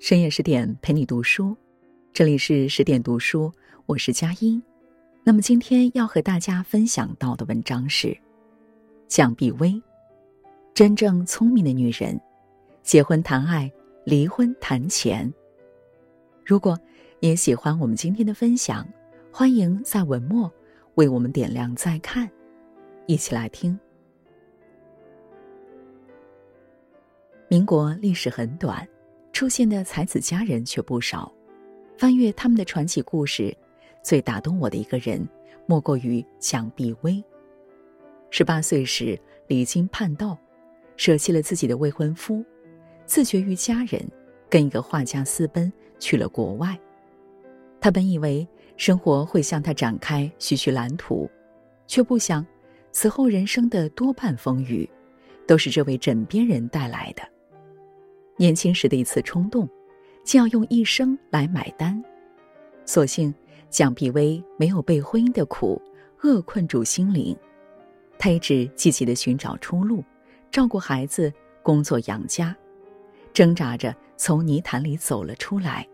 深夜十点陪你读书，这里是十点读书，我是佳音。那么今天要和大家分享到的文章是蒋碧薇。真正聪明的女人，结婚谈爱，离婚谈钱。如果也喜欢我们今天的分享，欢迎在文末为我们点亮再看，一起来听。民国历史很短。出现的才子佳人却不少，翻阅他们的传奇故事，最打动我的一个人，莫过于蒋碧薇。十八岁时离经叛道，舍弃了自己的未婚夫，自绝于家人，跟一个画家私奔去了国外。他本以为生活会向他展开徐徐蓝图，却不想，此后人生的多半风雨，都是这位枕边人带来的。年轻时的一次冲动，竟要用一生来买单。所幸蒋碧薇没有被婚姻的苦扼困住心灵，她一直积极的寻找出路，照顾孩子，工作养家，挣扎着从泥潭里走了出来。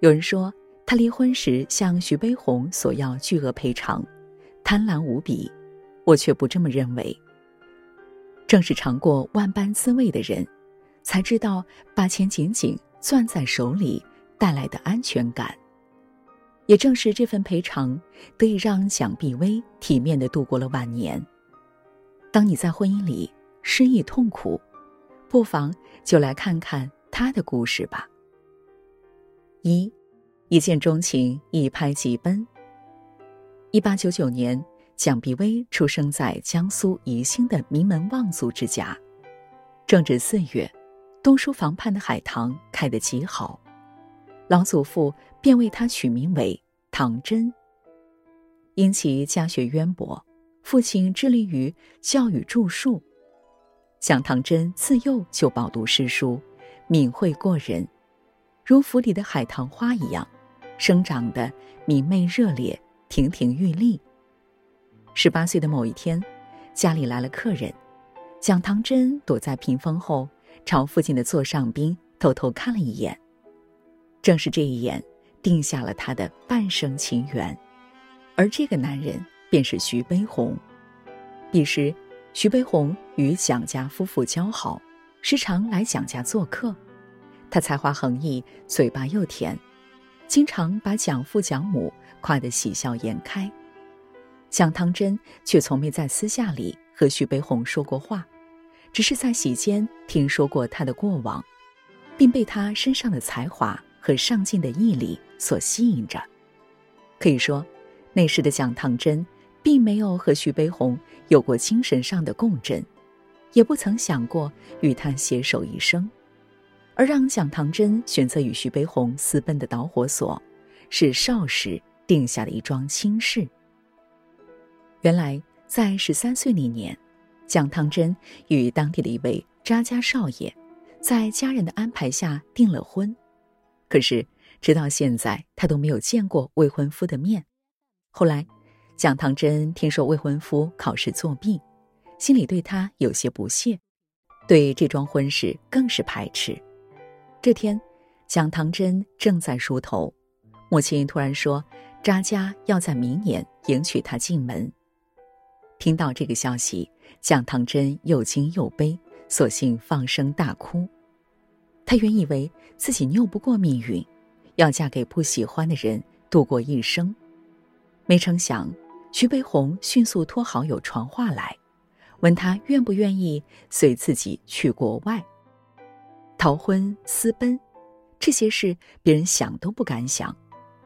有人说她离婚时向徐悲鸿索要巨额赔偿，贪婪无比，我却不这么认为。正是尝过万般滋味的人。才知道把钱紧紧攥在手里带来的安全感。也正是这份赔偿，得以让蒋碧薇体面的度过了晚年。当你在婚姻里失意痛苦，不妨就来看看她的故事吧。一，一见钟情，一拍即奔。一八九九年，蒋碧薇出生在江苏宜兴的名门望族之家，正值四月。东书房畔的海棠开得极好，老祖父便为他取名为唐真。因其家学渊博，父亲致力于教育著述，蒋唐真自幼就饱读诗书，敏慧过人，如府里的海棠花一样，生长得明媚热烈，亭亭玉立。十八岁的某一天，家里来了客人，蒋唐真躲在屏风后。朝附近的座上宾偷偷看了一眼，正是这一眼，定下了他的半生情缘。而这个男人便是徐悲鸿。彼时，徐悲鸿与蒋家夫妇交好，时常来蒋家做客。他才华横溢，嘴巴又甜，经常把蒋父蒋母夸得喜笑颜开。蒋汤真却从没在私下里和徐悲鸿说过话。只是在席间听说过他的过往，并被他身上的才华和上进的毅力所吸引着。可以说，那时的蒋唐真并没有和徐悲鸿有过精神上的共振，也不曾想过与他携手一生。而让蒋唐真选择与徐悲鸿私奔的导火索，是少时定下的一桩亲事。原来，在十三岁那年。蒋汤真与当地的一位扎家少爷，在家人的安排下订了婚，可是直到现在他都没有见过未婚夫的面。后来，蒋汤真听说未婚夫考试作弊，心里对他有些不屑，对这桩婚事更是排斥。这天，蒋汤真正在梳头，母亲突然说：“扎家要在明年迎娶她进门。”听到这个消息。蒋唐真又惊又悲，索性放声大哭。她原以为自己拗不过命运，要嫁给不喜欢的人度过一生，没成想徐悲鸿迅速托好友传话来，问他愿不愿意随自己去国外。逃婚、私奔，这些事别人想都不敢想，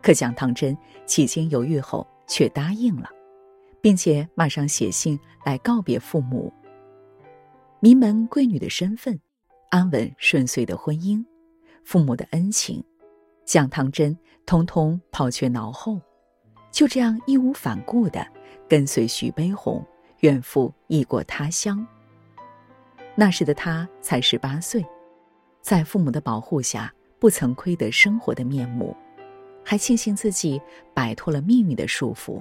可蒋唐真几经犹豫后却答应了。并且马上写信来告别父母。名门贵女的身份，安稳顺遂的婚姻，父母的恩情，蒋唐真通通抛却脑后，就这样义无反顾的跟随徐悲鸿远赴异国他乡。那时的他才十八岁，在父母的保护下，不曾亏得生活的面目，还庆幸自己摆脱了命运的束缚。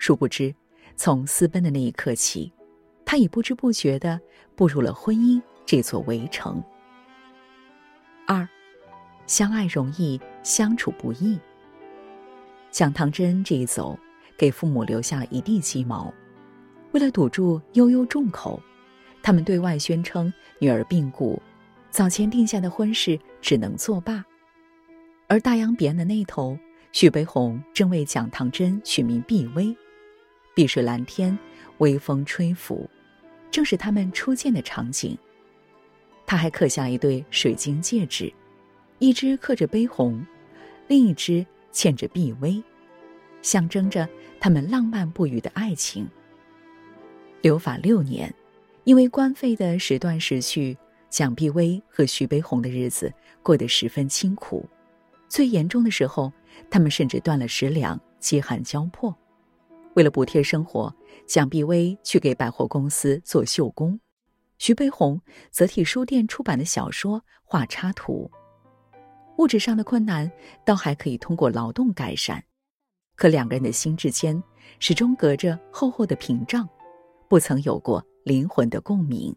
殊不知，从私奔的那一刻起，他已不知不觉的步入了婚姻这座围城。二，相爱容易，相处不易。蒋唐真这一走，给父母留下了一地鸡毛。为了堵住悠悠众口，他们对外宣称女儿病故，早前定下的婚事只能作罢。而大洋彼岸的那头，徐悲鸿正为蒋唐真取名碧薇，碧水蓝天，微风吹拂，正是他们初见的场景。他还刻下一对水晶戒指，一只刻着悲鸿，另一只嵌着碧薇，象征着他们浪漫不渝的爱情。留法六年，因为官费的时断时续，蒋碧薇和徐悲鸿的日子过得十分清苦。最严重的时候，他们甚至断了食粮，饥寒交迫。为了补贴生活，蒋碧薇去给百货公司做绣工，徐悲鸿则替书店出版的小说画插图。物质上的困难倒还可以通过劳动改善，可两个人的心之间始终隔着厚厚的屏障。不曾有过灵魂的共鸣，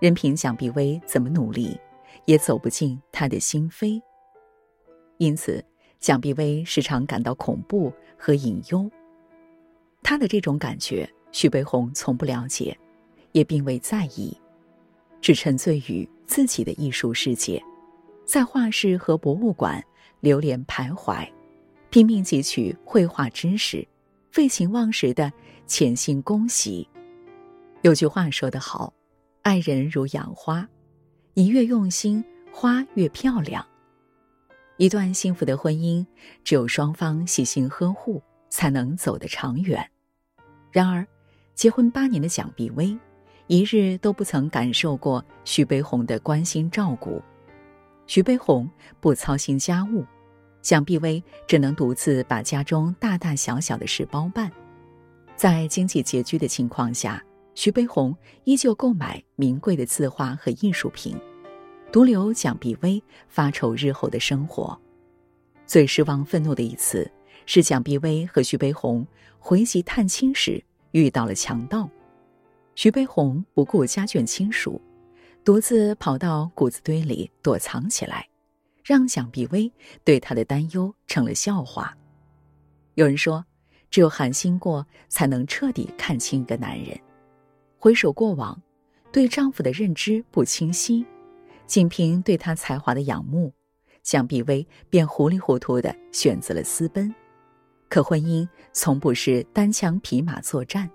任凭蒋碧薇怎么努力，也走不进他的心扉。因此，蒋碧薇时常感到恐怖和隐忧。他的这种感觉，徐悲鸿从不了解，也并未在意，只沉醉于自己的艺术世界，在画室和博物馆流连徘徊，拼命汲取绘画知识。废寝忘食的潜心恭喜。有句话说得好：“爱人如养花，你越用心，花越漂亮。”一段幸福的婚姻，只有双方细心呵护，才能走得长远。然而，结婚八年的蒋碧薇，一日都不曾感受过徐悲鸿的关心照顾。徐悲鸿不操心家务。蒋碧薇只能独自把家中大大小小的事包办，在经济拮据的情况下，徐悲鸿依旧购买名贵的字画和艺术品，独留蒋碧薇发愁日后的生活。最失望、愤怒的一次，是蒋碧薇和徐悲鸿回籍探亲时遇到了强盗，徐悲鸿不顾家眷亲属，独自跑到谷子堆里躲藏起来。让蒋碧薇对他的担忧成了笑话。有人说，只有寒心过，才能彻底看清一个男人。回首过往，对丈夫的认知不清晰，仅凭对他才华的仰慕，蒋碧薇便糊里糊涂的选择了私奔。可婚姻从不是单枪匹马作战，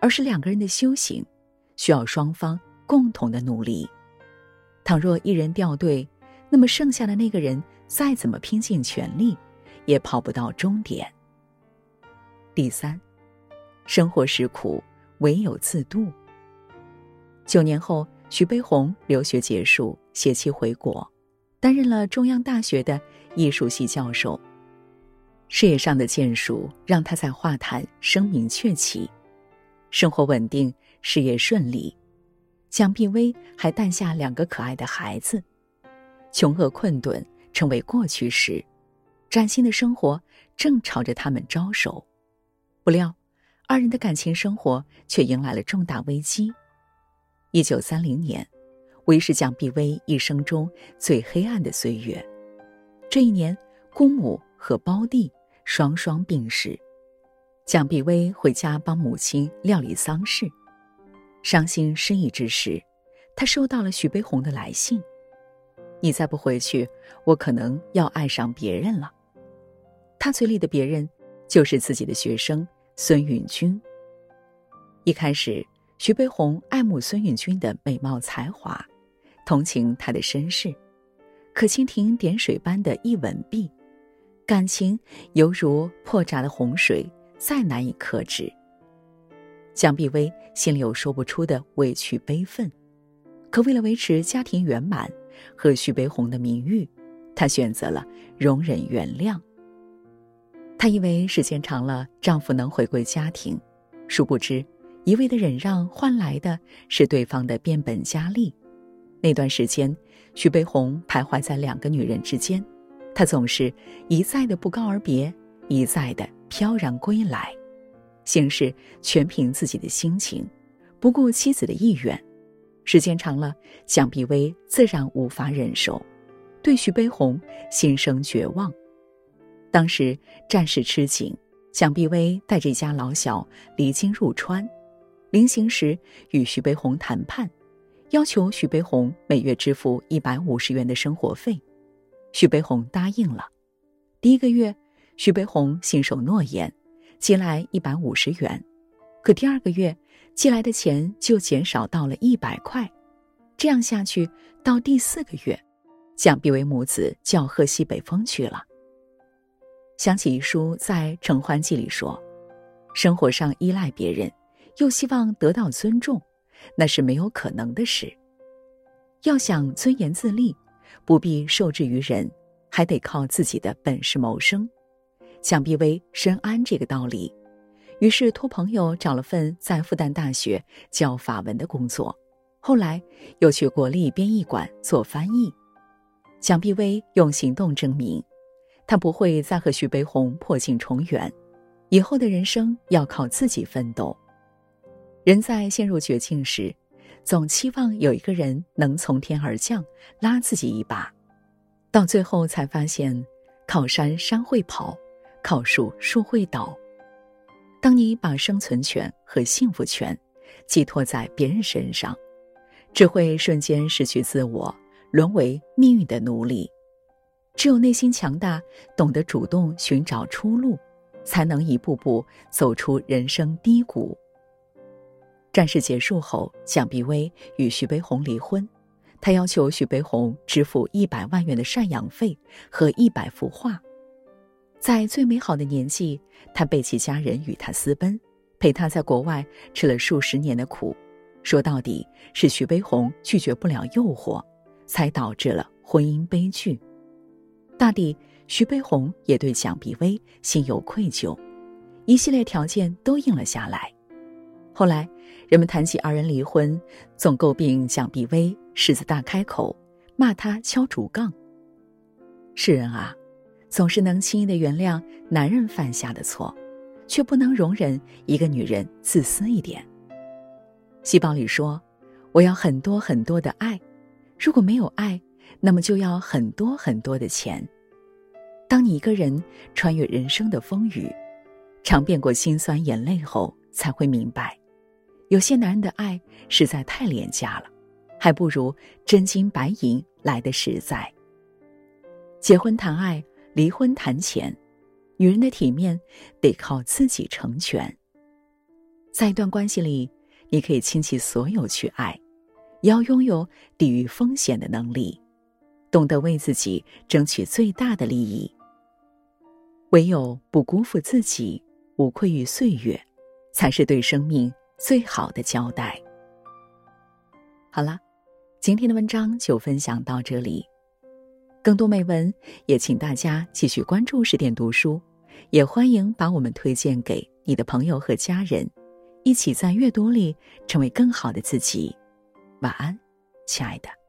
而是两个人的修行，需要双方共同的努力。倘若一人掉队，那么剩下的那个人再怎么拼尽全力，也跑不到终点。第三，生活实苦，唯有自渡。九年后，徐悲鸿留学结束，携妻回国，担任了中央大学的艺术系教授。事业上的建树让他在画坛声名鹊起，生活稳定，事业顺利。蒋碧薇还诞下两个可爱的孩子。穷厄困顿成为过去时，崭新的生活正朝着他们招手。不料，二人的感情生活却迎来了重大危机。一九三零年，为是蒋碧薇一生中最黑暗的岁月。这一年，姑母和胞弟双双病逝，蒋碧薇回家帮母亲料理丧事。伤心失意之时，她收到了徐悲鸿的来信。你再不回去，我可能要爱上别人了。他嘴里的别人，就是自己的学生孙允君。一开始，徐悲鸿爱慕孙允君的美貌才华，同情他的身世，可蜻蜓点水般的一吻毕，感情犹如破闸的洪水，再难以克制。蒋碧薇心里有说不出的委屈悲愤，可为了维持家庭圆满。和徐悲鸿的名誉，她选择了容忍原谅。她以为时间长了，丈夫能回归家庭，殊不知，一味的忍让换来的是对方的变本加厉。那段时间，徐悲鸿徘徊在两个女人之间，他总是一再的不告而别，一再的飘然归来，行事全凭自己的心情，不顾妻子的意愿。时间长了，蒋碧薇自然无法忍受，对徐悲鸿心生绝望。当时战事吃紧，蒋碧薇带着一家老小离京入川，临行时与徐悲鸿谈判，要求徐悲鸿每月支付一百五十元的生活费。徐悲鸿答应了。第一个月，徐悲鸿信守诺言，寄来一百五十元。可第二个月，寄来的钱就减少到了一百块。这样下去，到第四个月，蒋碧薇母子就要喝西北风去了。想起一书在《承欢记》里说：“生活上依赖别人，又希望得到尊重，那是没有可能的事。要想尊严自立，不必受制于人，还得靠自己的本事谋生。”蒋碧薇深谙这个道理。于是托朋友找了份在复旦大学教法文的工作，后来又去国立编译馆做翻译。蒋碧薇用行动证明，他不会再和徐悲鸿破镜重圆，以后的人生要靠自己奋斗。人在陷入绝境时，总期望有一个人能从天而降，拉自己一把，到最后才发现，靠山山会跑，靠树树会倒。当你把生存权和幸福权寄托在别人身上，只会瞬间失去自我，沦为命运的奴隶。只有内心强大，懂得主动寻找出路，才能一步步走出人生低谷。战事结束后，蒋碧薇与徐悲鸿离婚，他要求徐悲鸿支付一百万元的赡养费和一百幅画。在最美好的年纪，他背弃家人与他私奔，陪他在国外吃了数十年的苦。说到底，是徐悲鸿拒绝不了诱惑，才导致了婚姻悲剧。大抵徐悲鸿也对蒋碧薇心有愧疚，一系列条件都应了下来。后来，人们谈起二人离婚，总诟病蒋碧薇狮子大开口，骂他敲竹杠。世人啊！总是能轻易的原谅男人犯下的错，却不能容忍一个女人自私一点。细胞里说：“我要很多很多的爱，如果没有爱，那么就要很多很多的钱。”当你一个人穿越人生的风雨，尝遍过辛酸眼泪后，才会明白，有些男人的爱实在太廉价了，还不如真金白银来的实在。结婚谈爱。离婚谈钱，女人的体面得靠自己成全。在一段关系里，你可以倾其所有去爱，也要拥有抵御风险的能力，懂得为自己争取最大的利益。唯有不辜负自己，无愧于岁月，才是对生命最好的交代。好了，今天的文章就分享到这里。更多美文，也请大家继续关注十点读书，也欢迎把我们推荐给你的朋友和家人，一起在阅读里成为更好的自己。晚安，亲爱的。